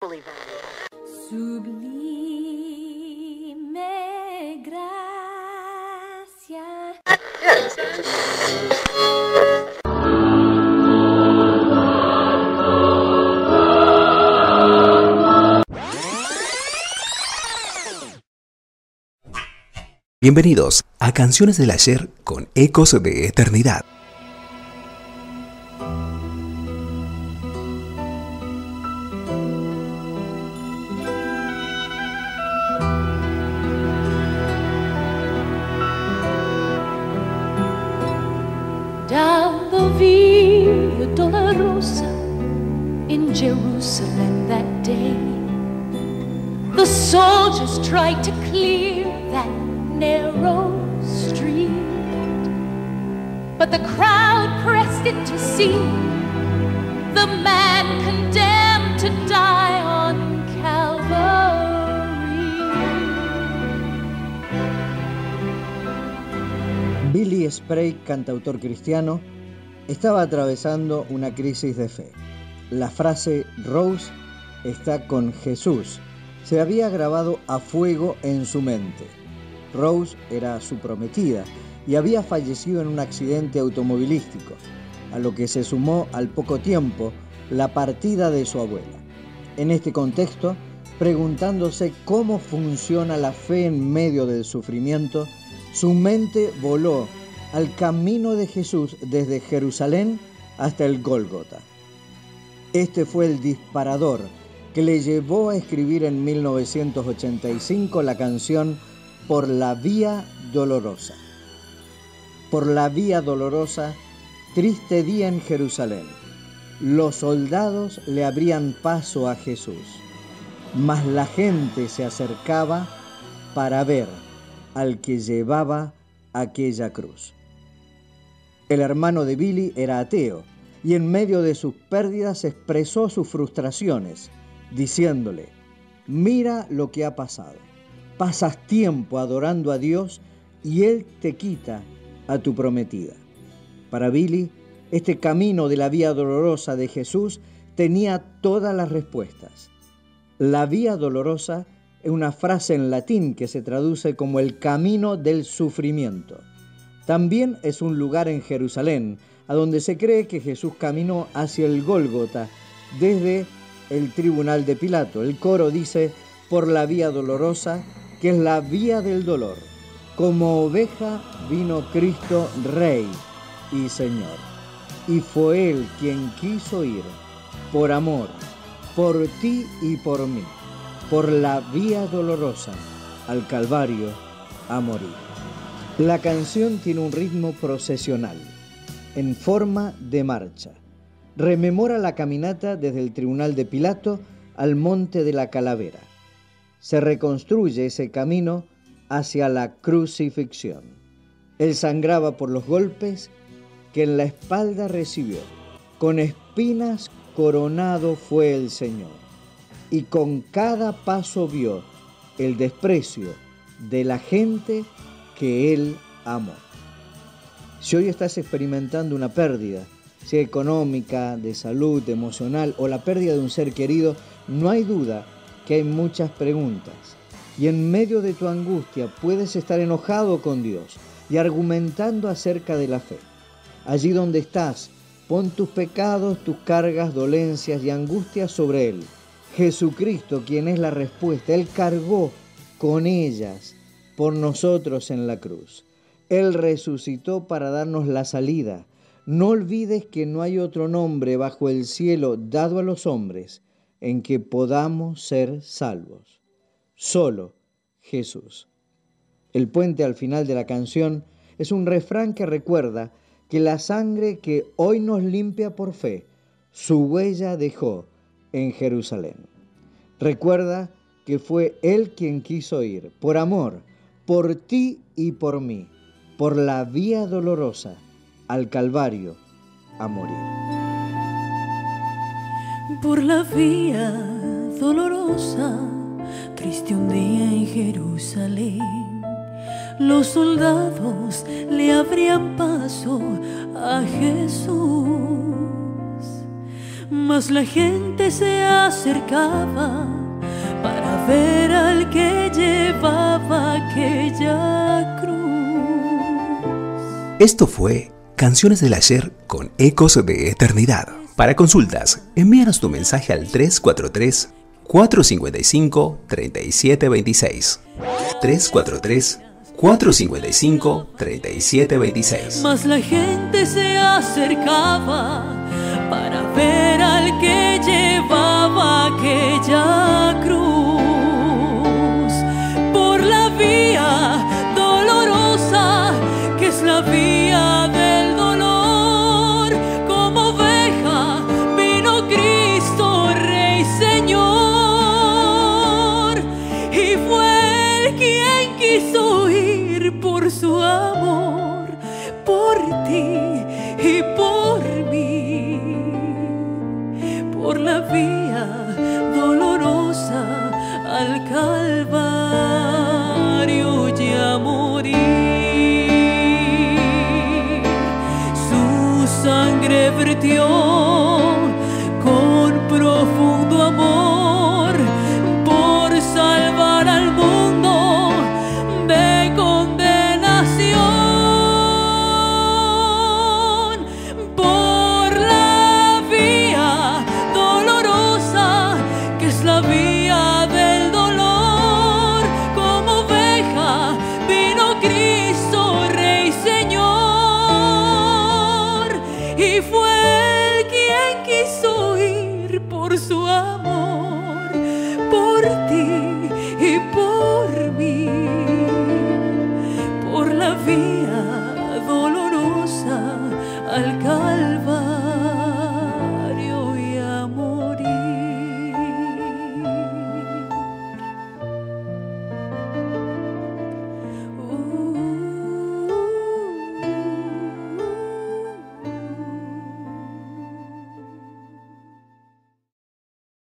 Sublime gracia. Bienvenidos a Canciones del Ayer con Ecos de Eternidad. Dolorosa in Jerusalem that day, the soldiers tried to clear that narrow street. But the crowd pressed it to see the man condemned to die on Calvary. Billy Sprague, cantautor cristiano, estaba atravesando una crisis de fe. La frase Rose está con Jesús se había grabado a fuego en su mente. Rose era su prometida y había fallecido en un accidente automovilístico, a lo que se sumó al poco tiempo la partida de su abuela. En este contexto, preguntándose cómo funciona la fe en medio del sufrimiento, su mente voló al camino de Jesús desde Jerusalén hasta el Gólgota. Este fue el disparador que le llevó a escribir en 1985 la canción Por la Vía Dolorosa. Por la Vía Dolorosa, triste día en Jerusalén. Los soldados le abrían paso a Jesús, mas la gente se acercaba para ver al que llevaba aquella cruz. El hermano de Billy era ateo y en medio de sus pérdidas expresó sus frustraciones, diciéndole, mira lo que ha pasado. Pasas tiempo adorando a Dios y Él te quita a tu prometida. Para Billy, este camino de la vía dolorosa de Jesús tenía todas las respuestas. La vía dolorosa es una frase en latín que se traduce como el camino del sufrimiento. También es un lugar en Jerusalén, a donde se cree que Jesús caminó hacia el Gólgota desde el tribunal de Pilato. El coro dice, por la vía dolorosa, que es la vía del dolor. Como oveja vino Cristo Rey y Señor. Y fue Él quien quiso ir, por amor, por ti y por mí, por la vía dolorosa, al Calvario, a morir. La canción tiene un ritmo procesional, en forma de marcha. Rememora la caminata desde el tribunal de Pilato al monte de la calavera. Se reconstruye ese camino hacia la crucifixión. Él sangraba por los golpes que en la espalda recibió. Con espinas coronado fue el Señor. Y con cada paso vio el desprecio de la gente que Él amó. Si hoy estás experimentando una pérdida, sea económica, de salud, emocional o la pérdida de un ser querido, no hay duda que hay muchas preguntas. Y en medio de tu angustia puedes estar enojado con Dios y argumentando acerca de la fe. Allí donde estás, pon tus pecados, tus cargas, dolencias y angustias sobre Él. Jesucristo, quien es la respuesta, Él cargó con ellas por nosotros en la cruz. Él resucitó para darnos la salida. No olvides que no hay otro nombre bajo el cielo dado a los hombres en que podamos ser salvos. Solo Jesús. El puente al final de la canción es un refrán que recuerda que la sangre que hoy nos limpia por fe, su huella dejó en Jerusalén. Recuerda que fue Él quien quiso ir, por amor, por ti y por mí, por la vía dolorosa al Calvario a morir. por la vía dolorosa, triste un día en Jerusalén. Los soldados le abrían paso a Jesús, mas la gente se acercaba ver al que llevaba aquella cruz. Esto fue Canciones del Ayer con Ecos de Eternidad. Para consultas, envíanos tu mensaje al 343 455 3726. 343 455 3726. Mas la gente se acercaba the heap